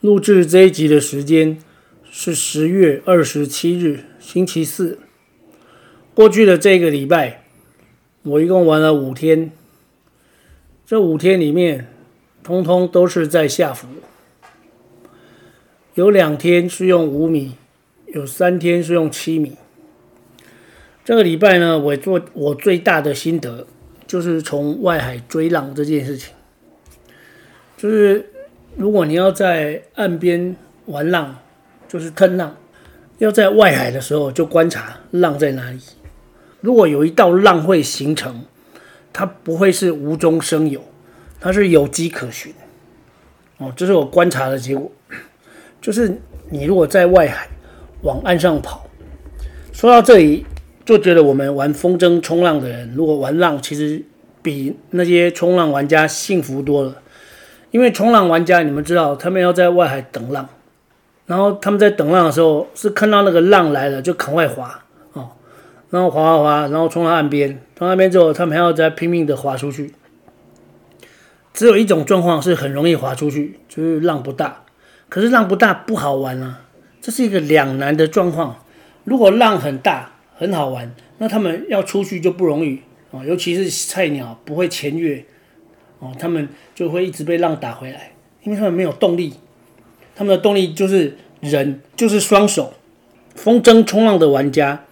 录制这一集的时间是十月二十七日，星期四。过去的这个礼拜，我一共玩了五天。这五天里面，通通都是在下浮。有两天是用五米，有三天是用七米。这个礼拜呢，我做我最大的心得就是从外海追浪这件事情。就是如果你要在岸边玩浪，就是吞浪，要在外海的时候就观察浪在哪里。如果有一道浪会形成，它不会是无中生有，它是有迹可循。哦，这是我观察的结果。就是你如果在外海往岸上跑，说到这里就觉得我们玩风筝冲浪的人，如果玩浪，其实比那些冲浪玩家幸福多了。因为冲浪玩家，你们知道，他们要在外海等浪，然后他们在等浪的时候，是看到那个浪来了就赶快划哦，然后划划划，然后冲到岸边，冲到岸边之后，他们还要再拼命的划出去。只有一种状况是很容易划出去，就是浪不大。可是浪不大不好玩啊，这是一个两难的状况。如果浪很大很好玩，那他们要出去就不容易哦，尤其是菜鸟不会潜越。哦，他们就会一直被浪打回来，因为他们没有动力，他们的动力就是人，就是双手。风筝冲浪的玩家，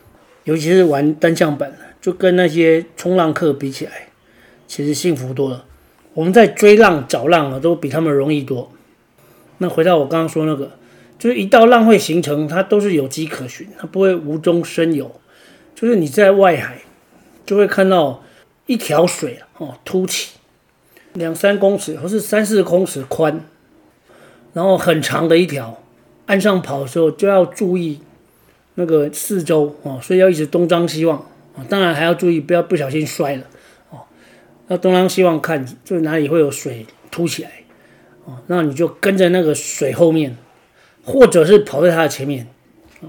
尤其是玩单向板，就跟那些冲浪客比起来，其实幸福多了。我们在追浪找浪啊，都比他们容易多。那回到我刚刚说那个，就是一道浪会形成，它都是有迹可循，它不会无中生有。就是你在外海，就会看到一条水哦凸起。两三公尺，或是三四公尺宽，然后很长的一条，岸上跑的时候就要注意那个四周哦，所以要一直东张西望啊，当然还要注意不要不小心摔了哦。要东张西望看，就哪里会有水凸起来哦，那你就跟着那个水后面，或者是跑在它的前面哦。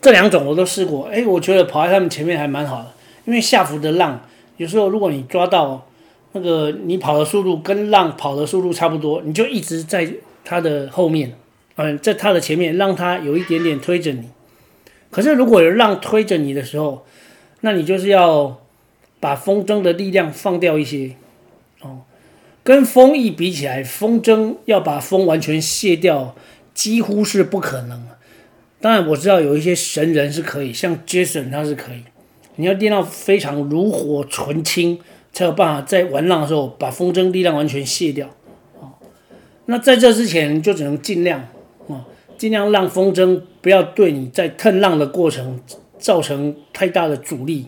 这两种我都试过，哎，我觉得跑在他们前面还蛮好的，因为下浮的浪有时候如果你抓到。那个你跑的速度跟浪跑的速度差不多，你就一直在它的后面，嗯，在它的前面，让它有一点点推着你。可是如果有浪推着你的时候，那你就是要把风筝的力量放掉一些，哦，跟风翼比起来，风筝要把风完全卸掉，几乎是不可能。当然我知道有一些神人是可以，像 Jason 他是可以，你要练到非常炉火纯青。才有办法在玩浪的时候把风筝力量完全卸掉，哦，那在这之前就只能尽量，哦，尽量让风筝不要对你在腾浪的过程造成太大的阻力，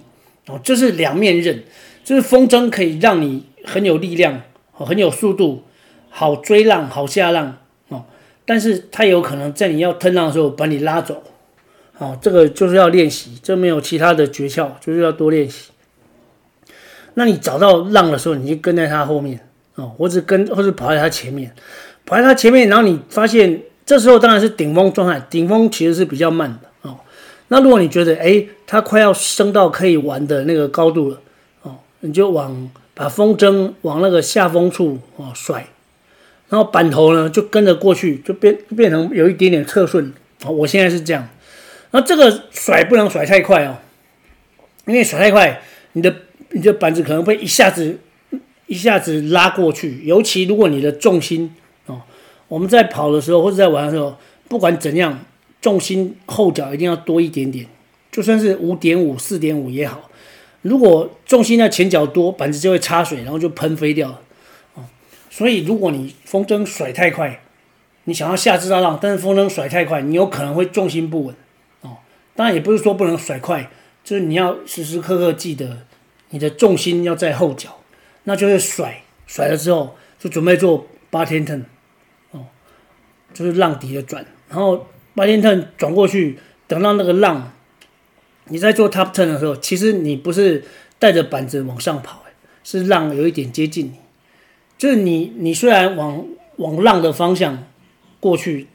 哦，这是两面刃，就是风筝可以让你很有力量，很有速度，好追浪，好下浪，哦，但是它有可能在你要腾浪的时候把你拉走，哦，这个就是要练习，这没有其他的诀窍，就是要多练习。那你找到浪的时候，你就跟在它后面哦，或者跟，或者跑在它前面，跑在它前面，然后你发现这时候当然是顶峰状态，顶峰其实是比较慢的哦。那如果你觉得哎，它快要升到可以玩的那个高度了哦，你就往把风筝往那个下风处哦甩，然后板头呢就跟着过去，就变变成有一点点侧顺哦。我现在是这样，那这个甩不能甩太快哦，因为甩太快你的。你的板子可能会一下子一下子拉过去，尤其如果你的重心哦，我们在跑的时候或者在玩的时候，不管怎样，重心后脚一定要多一点点，就算是五点五、四点五也好。如果重心在前脚多，板子就会插水，然后就喷飞掉了哦。所以如果你风筝甩太快，你想要下这道浪，但是风筝甩太快，你有可能会重心不稳哦。当然也不是说不能甩快，就是你要时时刻刻记得。你的重心要在后脚，那就是甩甩了之后就准备做八天 turn，，哦，就是浪底的转，然后八天 turn 转过去，等到那个浪，你在做 top turn 的时候，其实你不是带着板子往上跑，是浪有一点接近你，就是你你虽然往往浪的方向过去，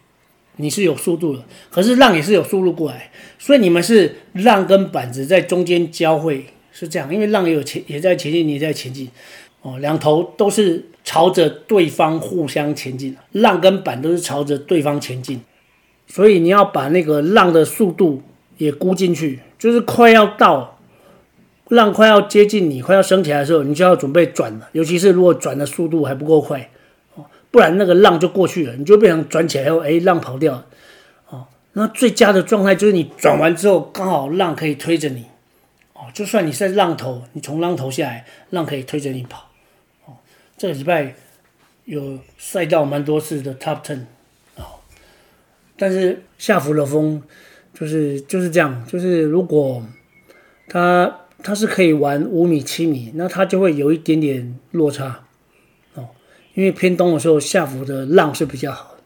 你是有速度的，可是浪也是有速度过来，所以你们是浪跟板子在中间交汇，是这样，因为浪也有前也在前进，你也在前进，哦，两头都是朝着对方互相前进，浪跟板都是朝着对方前进。所以你要把那个浪的速度也估进去，就是快要到浪快要接近你，快要升起来的时候，你就要准备转了。尤其是如果转的速度还不够快，哦，不然那个浪就过去了，你就变成转起来后，哎，浪跑掉了，哦，那最佳的状态就是你转完之后，刚好浪可以推着你，哦，就算你在浪头，你从浪头下来，浪可以推着你跑，哦，这个礼拜有赛道蛮多次的 Top Ten 哦。但是下浮的风就是就是这样，就是如果它它是可以玩五米七米，那它就会有一点点落差哦，因为偏东的时候下浮的浪是比较好的。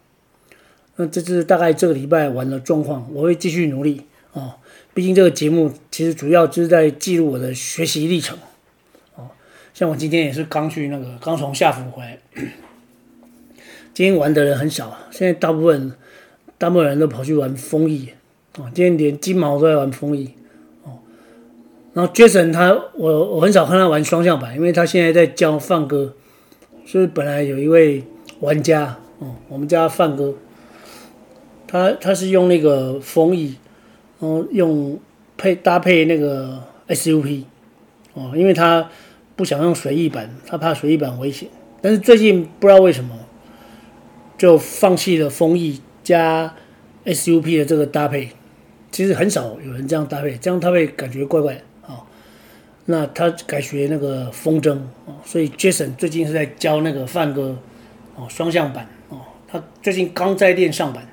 那这是大概这个礼拜玩的状况，我会继续努力哦。毕竟这个节目其实主要就是在记录我的学习历程哦。像我今天也是刚去那个 刚从下府回来，今天玩的人很少，现在大部分。大部分人都跑去玩风翼，哦，今天连金毛都在玩风翼，哦，然后 Jason 他我我很少看他玩双向板，因为他现在在教范哥，所以本来有一位玩家，哦，我们家范哥，他他是用那个风翼，然后用配搭配那个 SUP，哦，因为他不想用随意板，他怕随意板危险，但是最近不知道为什么就放弃了风翼。加 SUP 的这个搭配，其实很少有人这样搭配，这样搭配感觉怪怪的、哦。那他改学那个风筝哦，所以 Jason 最近是在教那个范哥哦双向板哦，他最近刚在练上板，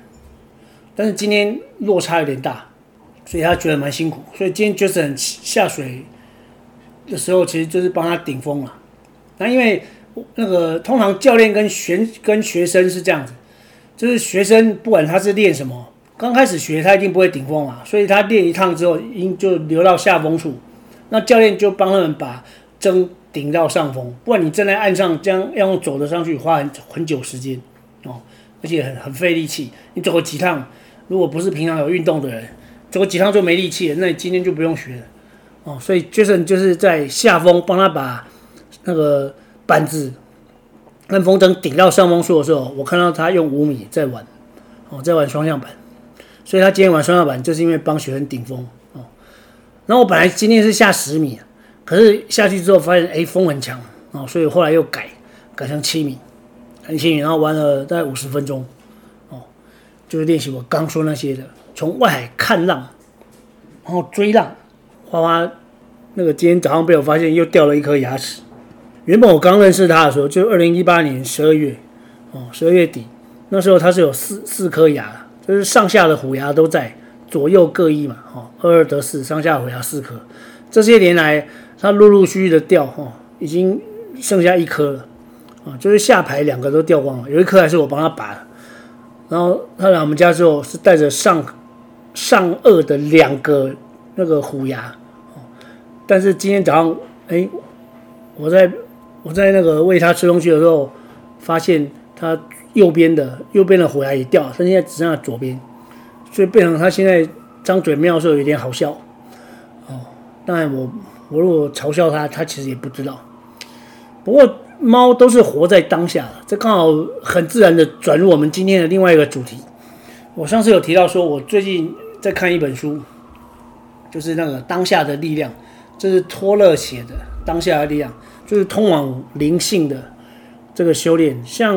但是今天落差有点大，所以他觉得蛮辛苦。所以今天 Jason 下水的时候，其实就是帮他顶风了。那因为那个通常教练跟学跟学生是这样子。就是学生不管他是练什么，刚开始学他一定不会顶风嘛，所以他练一趟之后，应就流到下风处，那教练就帮他们把针顶到上风，不然你站在岸上这样要用走的上去，花很很久时间哦，而且很很费力气。你走个几趟，如果不是平常有运动的人，走个几趟就没力气了，那你今天就不用学了哦。所以 Jason 就是在下风帮他把那个板子。跟风筝顶到上风处的时候，我看到他用五米在玩，哦，在玩双向板，所以他今天玩双向板就是因为帮学生顶风哦。然后我本来今天是下十米，可是下去之后发现哎风很强哦，所以后来又改改成七米，很幸运，然后玩了大概五十分钟哦，就是练习我刚说那些的，从外海看浪，然后追浪，花花那个今天早上被我发现又掉了一颗牙齿。原本我刚认识他的时候，就二零一八年十二月，哦，十二月底，那时候他是有四四颗牙，就是上下的虎牙都在，左右各一嘛，哦，二二得四，上下虎牙四颗。这些年来，他陆陆续续的掉，哦，已经剩下一颗了，啊，就是下排两个都掉光了，有一颗还是我帮他拔的。然后他来我们家之后，是带着上上颚的两个那个虎牙，但是今天早上，哎，我在。我在那个喂它吃东西的时候，发现它右边的右边的虎牙也掉了，它现在只剩下左边，所以变成它现在张嘴喵的时候有点好笑。哦，当然我我如果嘲笑它，它其实也不知道。不过猫都是活在当下的，这刚好很自然的转入我们今天的另外一个主题。我上次有提到说，我最近在看一本书，就是那个《当下的力量》，这是托勒写的《当下的力量》。就是通往灵性的这个修炼，像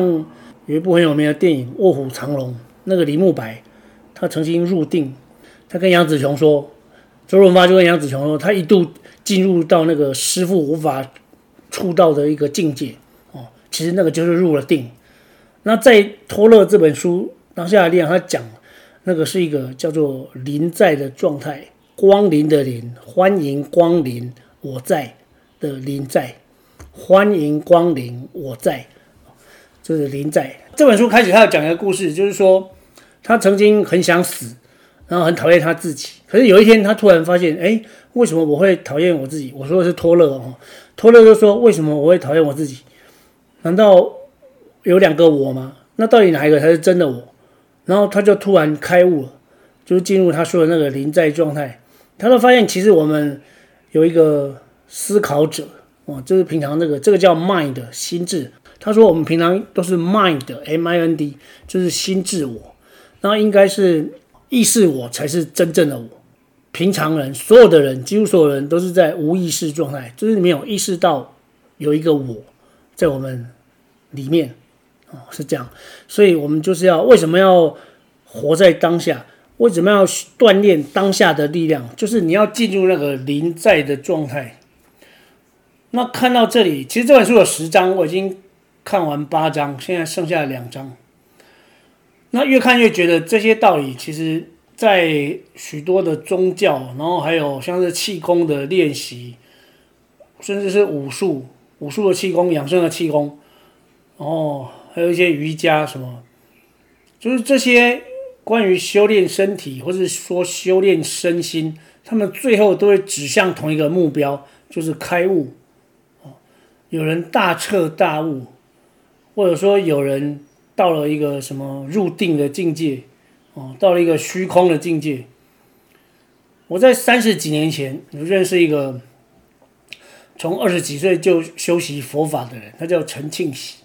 有一部很有名的电影《卧虎藏龙》，那个李慕白，他曾经入定，他跟杨紫琼说，周润发就跟杨紫琼说，他一度进入到那个师傅无法触到的一个境界，哦，其实那个就是入了定。那在托勒这本书当下的力量，他讲那个是一个叫做临在的状态，光临的临，欢迎光临，我在的临在。欢迎光临，我在，就是临在这本书开始，他要讲一个故事，就是说，他曾经很想死，然后很讨厌他自己。可是有一天，他突然发现，哎，为什么我会讨厌我自己？我说的是托勒哦，托勒就说，为什么我会讨厌我自己？难道有两个我吗？那到底哪一个才是真的我？然后他就突然开悟了，就是进入他说的那个临在状态。他就发现，其实我们有一个思考者哦，就是平常那个这个叫 mind 心智。他说我们平常都是 mind，M-I-N-D，就是心智我。那应该是意识我才是真正的我。平常人，所有的人，几乎所有人都是在无意识状态，就是没有意识到有一个我在我们里面。是这样，所以我们就是要为什么要活在当下？为什么要锻炼当下的力量？就是你要进入那个临在的状态。那看到这里，其实这本书有十章，我已经看完八章，现在剩下两章。那越看越觉得这些道理，其实在许多的宗教，然后还有像是气功的练习，甚至是武术、武术的气功、养生的气功，哦。还有一些瑜伽什么，就是这些关于修炼身体，或者说修炼身心，他们最后都会指向同一个目标，就是开悟。有人大彻大悟，或者说有人到了一个什么入定的境界，哦，到了一个虚空的境界。我在三十几年前，我认识一个从二十几岁就修习佛法的人，他叫陈庆喜。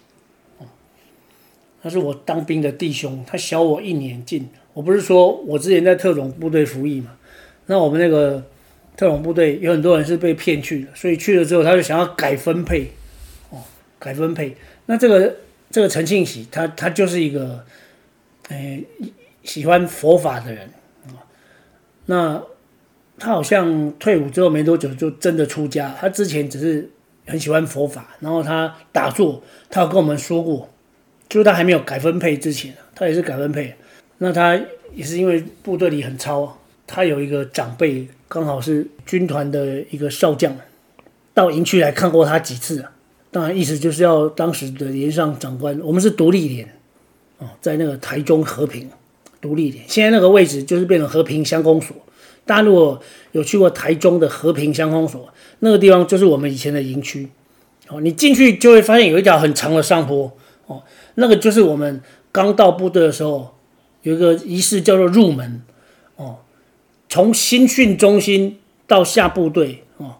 他是我当兵的弟兄，他小我一年进。我不是说我之前在特种部队服役嘛？那我们那个特种部队有很多人是被骗去的，所以去了之后他就想要改分配，哦，改分配。那这个这个陈庆喜，他他就是一个，哎，喜欢佛法的人啊。那他好像退伍之后没多久就真的出家。他之前只是很喜欢佛法，然后他打坐，他有跟我们说过。就是他还没有改分配之前，他也是改分配。那他也是因为部队里很操，他有一个长辈刚好是军团的一个少将，到营区来看过他几次。当然，意思就是要当时的连上长官。我们是独立连，哦，在那个台中和平独立连，现在那个位置就是变成和平乡公所。大家如果有去过台中的和平乡公所，那个地方就是我们以前的营区。哦，你进去就会发现有一条很长的上坡。哦。那个就是我们刚到部队的时候，有一个仪式叫做入门，哦，从新训中心到下部队，哦，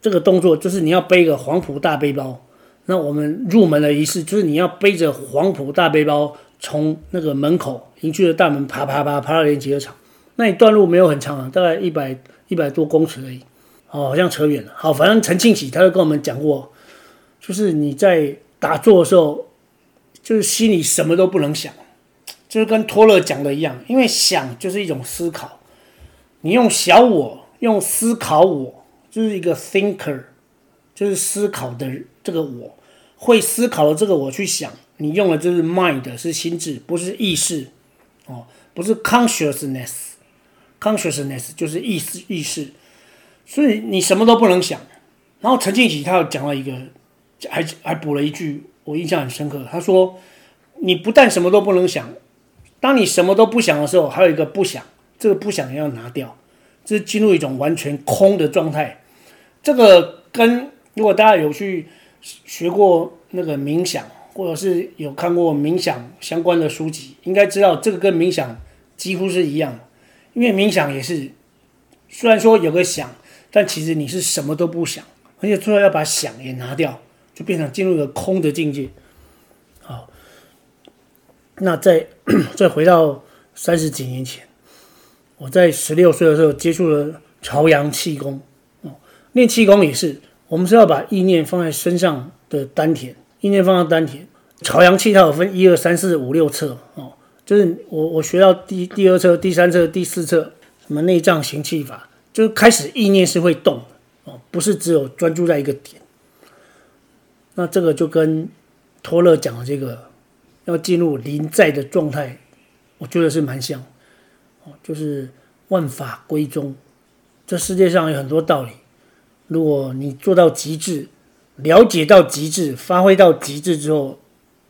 这个动作就是你要背一个黄埔大背包。那我们入门的仪式就是你要背着黄埔大背包，从那个门口营区的大门爬爬爬爬到连集合场。那一段路没有很长啊，大概一百一百多公尺而已。哦，好像扯远了。好，反正陈庆喜他就跟我们讲过，就是你在打坐的时候。就是心里什么都不能想，就是跟托勒讲的一样，因为想就是一种思考。你用小我，用思考我，就是一个 thinker，就是思考的这个我，会思考的这个我去想。你用的就是 mind，是心智，不是意识，哦，不是 consciousness，consciousness 就是意识意识。所以你什么都不能想。然后陈庆喜他又讲了一个，还还补了一句。我印象很深刻，他说：“你不但什么都不能想，当你什么都不想的时候，还有一个不想，这个不想要拿掉，这是进入一种完全空的状态。这个跟如果大家有去学过那个冥想，或者是有看过冥想相关的书籍，应该知道这个跟冥想几乎是一样的。因为冥想也是，虽然说有个想，但其实你是什么都不想，而且最后要把想也拿掉。”就变成进入一个空的境界，好，那再 再回到三十几年前，我在十六岁的时候接触了朝阳气功，哦，练气功也是，我们是要把意念放在身上的丹田，意念放在丹田，朝阳气它有分一二三四五六册，哦，就是我我学到第第二册、第三册、第四册，什么内脏行气法，就开始意念是会动的，哦，不是只有专注在一个点。那这个就跟托勒讲的这个要进入临在的状态，我觉得是蛮像，哦，就是万法归宗。这世界上有很多道理，如果你做到极致，了解到极致，发挥到极致之后，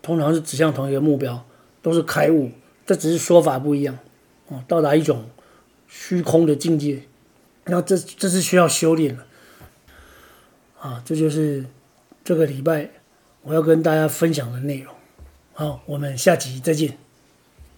通常是指向同一个目标，都是开悟，这只是说法不一样，哦，到达一种虚空的境界，那这这是需要修炼的，啊，这就是这个礼拜我要跟大家分享的内容。好，我们下集再见。